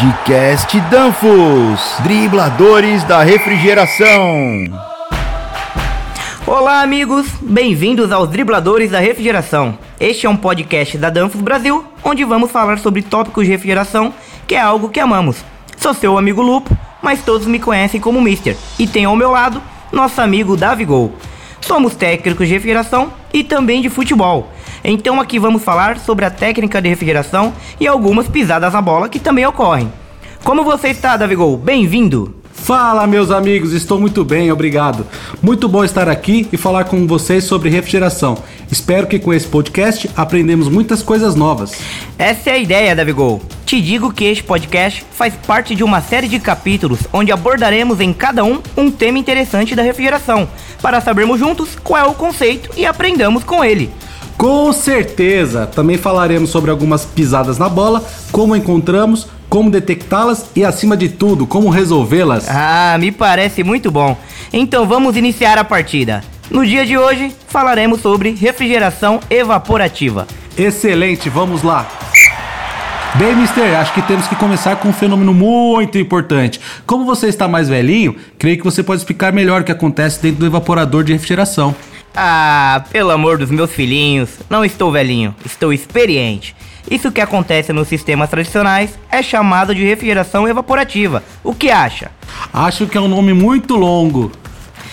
Podcast Danfos, dribladores da refrigeração. Olá, amigos, bem-vindos aos Dribladores da Refrigeração. Este é um podcast da Danfos Brasil, onde vamos falar sobre tópicos de refrigeração, que é algo que amamos. Sou seu amigo Lupo, mas todos me conhecem como Mister, e tenho ao meu lado nosso amigo Davigol. Somos técnicos de refrigeração e também de futebol. Então aqui vamos falar sobre a técnica de refrigeração e algumas pisadas na bola que também ocorrem. Como você está, Davigol? Bem-vindo! Fala, meus amigos, estou muito bem, obrigado. Muito bom estar aqui e falar com vocês sobre refrigeração. Espero que com esse podcast aprendemos muitas coisas novas. Essa é a ideia, Davigol. Te digo que este podcast faz parte de uma série de capítulos onde abordaremos em cada um um tema interessante da refrigeração, para sabermos juntos qual é o conceito e aprendamos com ele. Com certeza! Também falaremos sobre algumas pisadas na bola, como encontramos, como detectá-las e, acima de tudo, como resolvê-las. Ah, me parece muito bom. Então vamos iniciar a partida. No dia de hoje falaremos sobre refrigeração evaporativa. Excelente, vamos lá! Bem, Mister, acho que temos que começar com um fenômeno muito importante. Como você está mais velhinho, creio que você pode explicar melhor o que acontece dentro do evaporador de refrigeração. Ah, pelo amor dos meus filhinhos, não estou velhinho, estou experiente. Isso que acontece nos sistemas tradicionais é chamado de refrigeração evaporativa. O que acha? Acho que é um nome muito longo.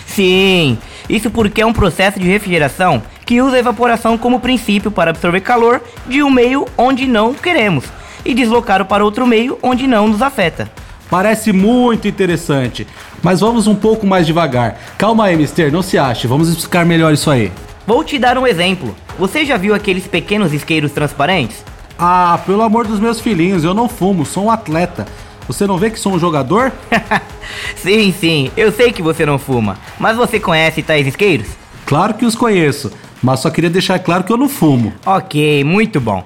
Sim, isso porque é um processo de refrigeração que usa a evaporação como princípio para absorver calor de um meio onde não queremos e deslocá-lo para outro meio onde não nos afeta. Parece muito interessante, mas vamos um pouco mais devagar. Calma aí, Mister, não se ache, vamos explicar melhor isso aí. Vou te dar um exemplo. Você já viu aqueles pequenos isqueiros transparentes? Ah, pelo amor dos meus filhinhos, eu não fumo, sou um atleta. Você não vê que sou um jogador? sim, sim, eu sei que você não fuma, mas você conhece tais isqueiros? Claro que os conheço, mas só queria deixar claro que eu não fumo. Ok, muito bom.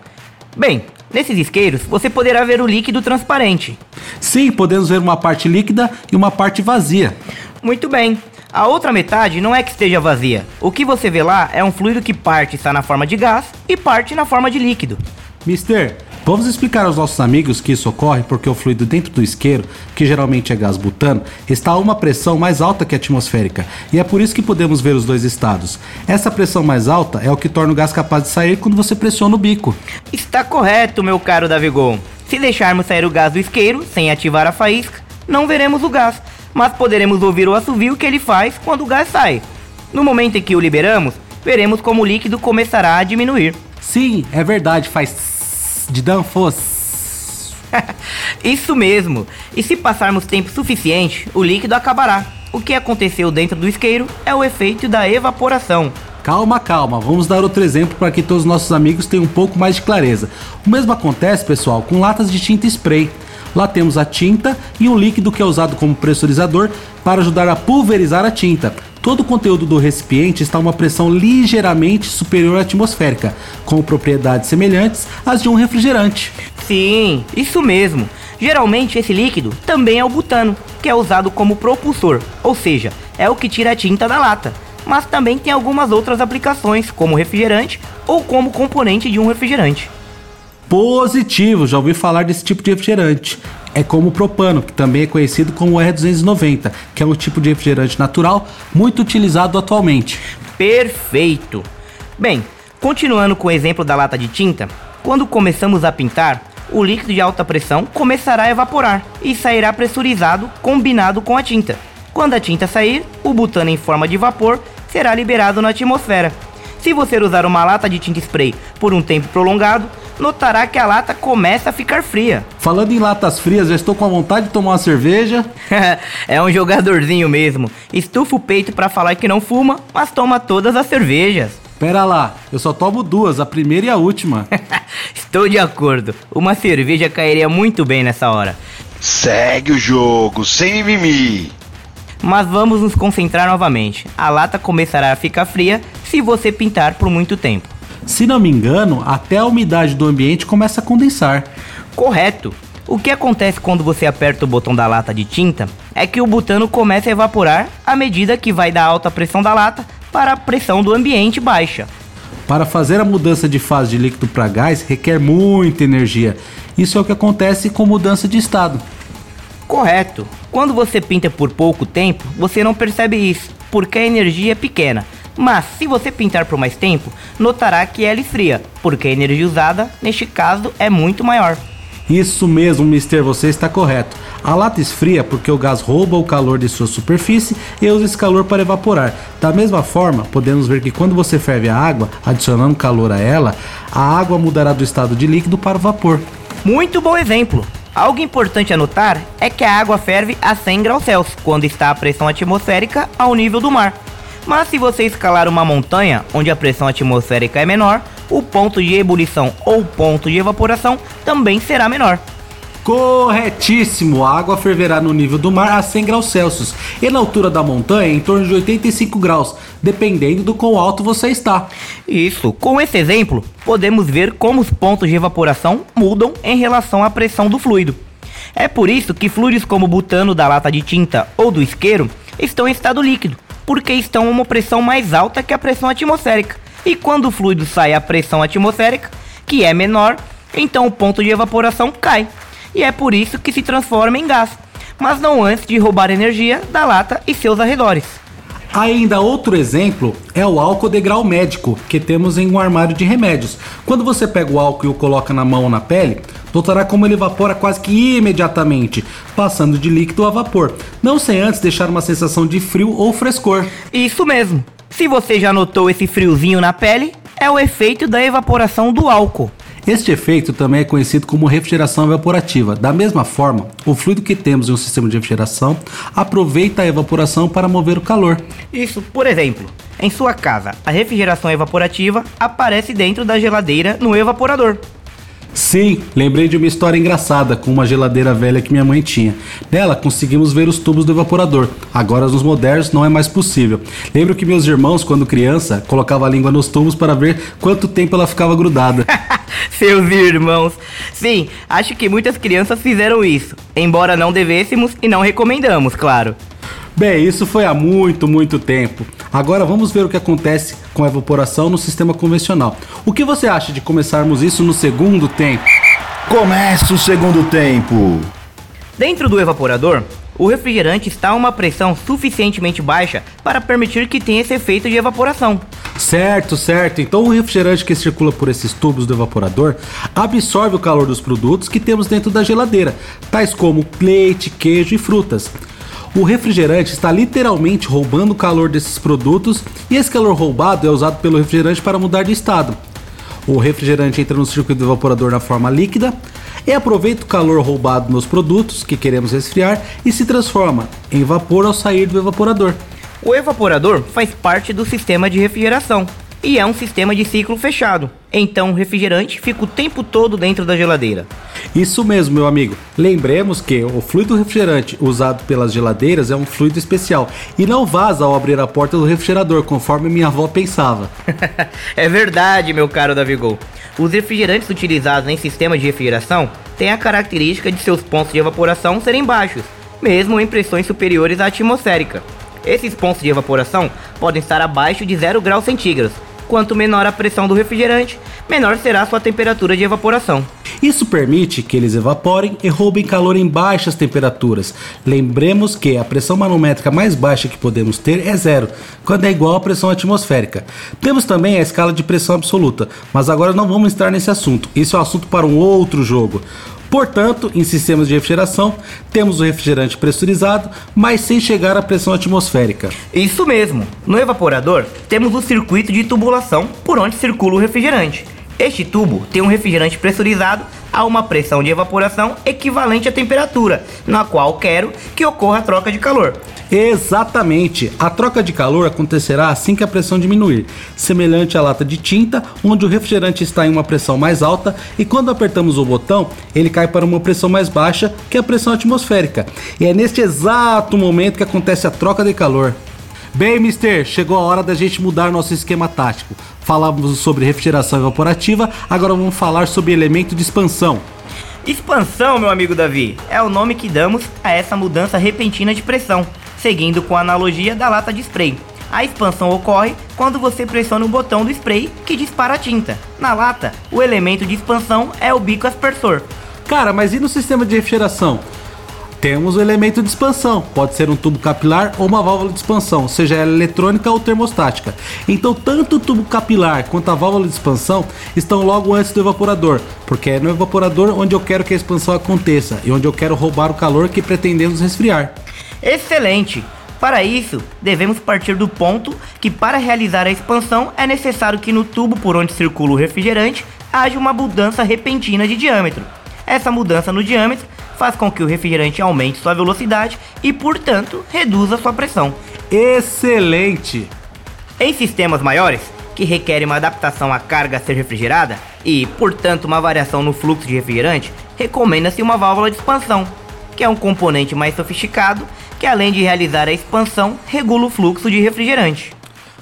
Bem, Nesses isqueiros, você poderá ver o líquido transparente. Sim, podemos ver uma parte líquida e uma parte vazia. Muito bem. A outra metade não é que esteja vazia. O que você vê lá é um fluido que parte está na forma de gás e parte na forma de líquido. Mister, Vamos explicar aos nossos amigos que isso ocorre porque o fluido dentro do isqueiro, que geralmente é gás butano, está a uma pressão mais alta que a atmosférica, e é por isso que podemos ver os dois estados. Essa pressão mais alta é o que torna o gás capaz de sair quando você pressiona o bico. Está correto, meu caro Davigol. Se deixarmos sair o gás do isqueiro sem ativar a faísca, não veremos o gás, mas poderemos ouvir o assovio que ele faz quando o gás sai. No momento em que o liberamos, veremos como o líquido começará a diminuir. Sim, é verdade, faz de Danfoss. Isso mesmo. E se passarmos tempo suficiente, o líquido acabará. O que aconteceu dentro do isqueiro é o efeito da evaporação. Calma, calma, vamos dar outro exemplo para que todos os nossos amigos tenham um pouco mais de clareza. O mesmo acontece, pessoal, com latas de tinta spray. Lá temos a tinta e um líquido que é usado como pressurizador para ajudar a pulverizar a tinta. Todo o conteúdo do recipiente está a uma pressão ligeiramente superior à atmosférica, com propriedades semelhantes às de um refrigerante. Sim, isso mesmo. Geralmente esse líquido também é o butano, que é usado como propulsor, ou seja, é o que tira a tinta da lata. Mas também tem algumas outras aplicações, como refrigerante ou como componente de um refrigerante. Positivo, já ouvi falar desse tipo de refrigerante é como o propano, que também é conhecido como R290, que é um tipo de refrigerante natural muito utilizado atualmente. Perfeito! Bem, continuando com o exemplo da lata de tinta, quando começamos a pintar, o líquido de alta pressão começará a evaporar e sairá pressurizado combinado com a tinta. Quando a tinta sair, o butano em forma de vapor será liberado na atmosfera. Se você usar uma lata de tinta spray por um tempo prolongado, notará que a lata começa a ficar fria. Falando em latas frias, já estou com a vontade de tomar uma cerveja. é um jogadorzinho mesmo. Estufa o peito para falar que não fuma, mas toma todas as cervejas. Pera lá, eu só tomo duas, a primeira e a última. Estou de acordo. Uma cerveja cairia muito bem nessa hora. Segue o jogo, sem mimimi. Mas vamos nos concentrar novamente. A lata começará a ficar fria se você pintar por muito tempo. Se não me engano, até a umidade do ambiente começa a condensar. Correto. O que acontece quando você aperta o botão da lata de tinta é que o butano começa a evaporar à medida que vai da alta pressão da lata para a pressão do ambiente baixa. Para fazer a mudança de fase de líquido para gás requer muita energia. Isso é o que acontece com mudança de estado. Correto. Quando você pinta por pouco tempo, você não percebe isso, porque a energia é pequena. Mas se você pintar por mais tempo, notará que ela esfria, porque a energia usada, neste caso, é muito maior. Isso mesmo, Mister, você está correto. A lata esfria porque o gás rouba o calor de sua superfície e usa esse calor para evaporar. Da mesma forma, podemos ver que quando você ferve a água, adicionando calor a ela, a água mudará do estado de líquido para o vapor. Muito bom exemplo. Algo importante a notar é que a água ferve a 100 graus Celsius quando está a pressão atmosférica ao nível do mar. Mas se você escalar uma montanha onde a pressão atmosférica é menor, o ponto de ebulição ou ponto de evaporação também será menor. Corretíssimo! A água ferverá no nível do mar a 100 graus Celsius e na altura da montanha em torno de 85 graus, dependendo do quão alto você está. Isso, com esse exemplo, podemos ver como os pontos de evaporação mudam em relação à pressão do fluido. É por isso que fluidos como o butano da lata de tinta ou do isqueiro estão em estado líquido, porque estão a uma pressão mais alta que a pressão atmosférica. E quando o fluido sai a pressão atmosférica, que é menor, então o ponto de evaporação cai. E é por isso que se transforma em gás, mas não antes de roubar energia da lata e seus arredores. Ainda outro exemplo é o álcool de grau médico que temos em um armário de remédios. Quando você pega o álcool e o coloca na mão ou na pele, notará como ele evapora quase que imediatamente, passando de líquido a vapor, não sem antes deixar uma sensação de frio ou frescor. Isso mesmo. Se você já notou esse friozinho na pele, é o efeito da evaporação do álcool. Este efeito também é conhecido como refrigeração evaporativa. Da mesma forma, o fluido que temos em um sistema de refrigeração aproveita a evaporação para mover o calor. Isso, por exemplo, em sua casa, a refrigeração evaporativa aparece dentro da geladeira no evaporador. Sim, lembrei de uma história engraçada com uma geladeira velha que minha mãe tinha. Nela conseguimos ver os tubos do evaporador. Agora nos modernos não é mais possível. Lembro que meus irmãos, quando criança, colocavam a língua nos tubos para ver quanto tempo ela ficava grudada. Seus irmãos. Sim, acho que muitas crianças fizeram isso, embora não devêssemos e não recomendamos, claro. Bem, isso foi há muito, muito tempo. Agora vamos ver o que acontece com a evaporação no sistema convencional. O que você acha de começarmos isso no segundo tempo? Começa o segundo tempo. Dentro do evaporador, o refrigerante está a uma pressão suficientemente baixa para permitir que tenha esse efeito de evaporação. Certo, certo. Então o refrigerante que circula por esses tubos do evaporador absorve o calor dos produtos que temos dentro da geladeira, tais como leite, queijo e frutas. O refrigerante está literalmente roubando o calor desses produtos e esse calor roubado é usado pelo refrigerante para mudar de estado. O refrigerante entra no circuito do evaporador na forma líquida e aproveita o calor roubado nos produtos que queremos resfriar e se transforma em vapor ao sair do evaporador. O evaporador faz parte do sistema de refrigeração e é um sistema de ciclo fechado. Então o refrigerante fica o tempo todo dentro da geladeira. Isso mesmo, meu amigo. Lembremos que o fluido refrigerante usado pelas geladeiras é um fluido especial e não vaza ao abrir a porta do refrigerador, conforme minha avó pensava. é verdade, meu caro Davigol. Os refrigerantes utilizados em sistema de refrigeração têm a característica de seus pontos de evaporação serem baixos, mesmo em pressões superiores à atmosférica. Esses pontos de evaporação podem estar abaixo de 0 graus centígrados. Quanto menor a pressão do refrigerante, menor será sua temperatura de evaporação. Isso permite que eles evaporem e roubem calor em baixas temperaturas. Lembremos que a pressão manométrica mais baixa que podemos ter é zero, quando é igual à pressão atmosférica. Temos também a escala de pressão absoluta, mas agora não vamos entrar nesse assunto. Isso é um assunto para um outro jogo. Portanto, em sistemas de refrigeração, temos o refrigerante pressurizado, mas sem chegar à pressão atmosférica. Isso mesmo. No evaporador, temos o circuito de tubulação por onde circula o refrigerante. Este tubo tem um refrigerante pressurizado a uma pressão de evaporação equivalente à temperatura, na qual quero que ocorra a troca de calor. Exatamente. A troca de calor acontecerá assim que a pressão diminuir, semelhante à lata de tinta, onde o refrigerante está em uma pressão mais alta e quando apertamos o botão, ele cai para uma pressão mais baixa, que é a pressão atmosférica. E é neste exato momento que acontece a troca de calor. Bem, Mister, chegou a hora da gente mudar nosso esquema tático. Falamos sobre refrigeração evaporativa, agora vamos falar sobre elemento de expansão. Expansão, meu amigo Davi, é o nome que damos a essa mudança repentina de pressão, seguindo com a analogia da lata de spray. A expansão ocorre quando você pressiona o botão do spray que dispara a tinta. Na lata, o elemento de expansão é o bico aspersor. Cara, mas e no sistema de refrigeração? Temos o elemento de expansão, pode ser um tubo capilar ou uma válvula de expansão, seja ela eletrônica ou termostática. Então, tanto o tubo capilar quanto a válvula de expansão estão logo antes do evaporador, porque é no evaporador onde eu quero que a expansão aconteça e onde eu quero roubar o calor que pretendemos resfriar. Excelente! Para isso, devemos partir do ponto que para realizar a expansão é necessário que no tubo por onde circula o refrigerante haja uma mudança repentina de diâmetro. Essa mudança no diâmetro faz com que o refrigerante aumente sua velocidade e, portanto, reduza sua pressão. Excelente! Em sistemas maiores, que requerem uma adaptação à carga a ser refrigerada e, portanto, uma variação no fluxo de refrigerante, recomenda-se uma válvula de expansão, que é um componente mais sofisticado que, além de realizar a expansão, regula o fluxo de refrigerante.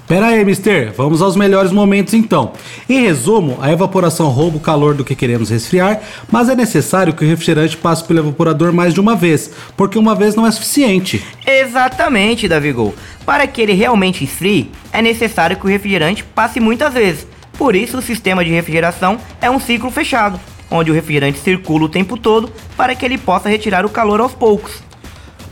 Pera aí, mister, vamos aos melhores momentos então. Em resumo, a evaporação rouba o calor do que queremos resfriar, mas é necessário que o refrigerante passe pelo evaporador mais de uma vez, porque uma vez não é suficiente. Exatamente, Davigol. Para que ele realmente esfrie, é necessário que o refrigerante passe muitas vezes. Por isso, o sistema de refrigeração é um ciclo fechado, onde o refrigerante circula o tempo todo para que ele possa retirar o calor aos poucos.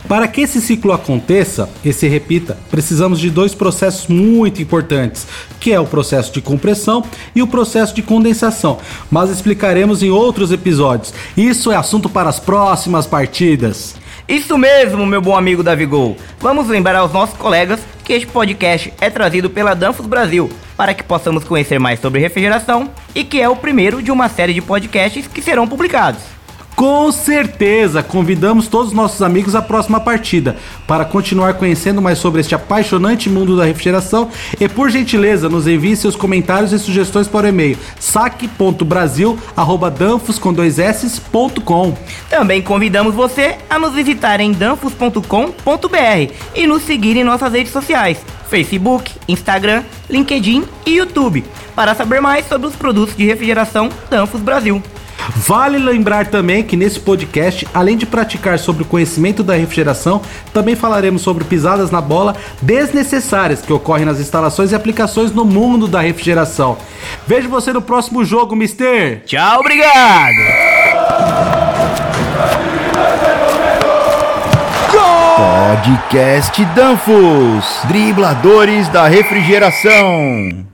Para que esse ciclo aconteça e se repita, precisamos de dois processos muito importantes, que é o processo de compressão e o processo de condensação, mas explicaremos em outros episódios. Isso é assunto para as próximas partidas. Isso mesmo, meu bom amigo Davigol. Vamos lembrar aos nossos colegas que este podcast é trazido pela Danfos Brasil, para que possamos conhecer mais sobre refrigeração e que é o primeiro de uma série de podcasts que serão publicados. Com certeza, convidamos todos os nossos amigos à próxima partida para continuar conhecendo mais sobre este apaixonante mundo da refrigeração e por gentileza nos envie seus comentários e sugestões para o e-mail saque.brasil@danfos com dois s.com. Também convidamos você a nos visitar em danfos.com.br e nos seguir em nossas redes sociais. Facebook, Instagram, LinkedIn e YouTube, para saber mais sobre os produtos de refrigeração Danfos Brasil. Vale lembrar também que nesse podcast, além de praticar sobre o conhecimento da refrigeração, também falaremos sobre pisadas na bola desnecessárias que ocorrem nas instalações e aplicações no mundo da refrigeração. Vejo você no próximo jogo, Mister! Tchau, obrigado! Podcast Danfos, dribladores da refrigeração.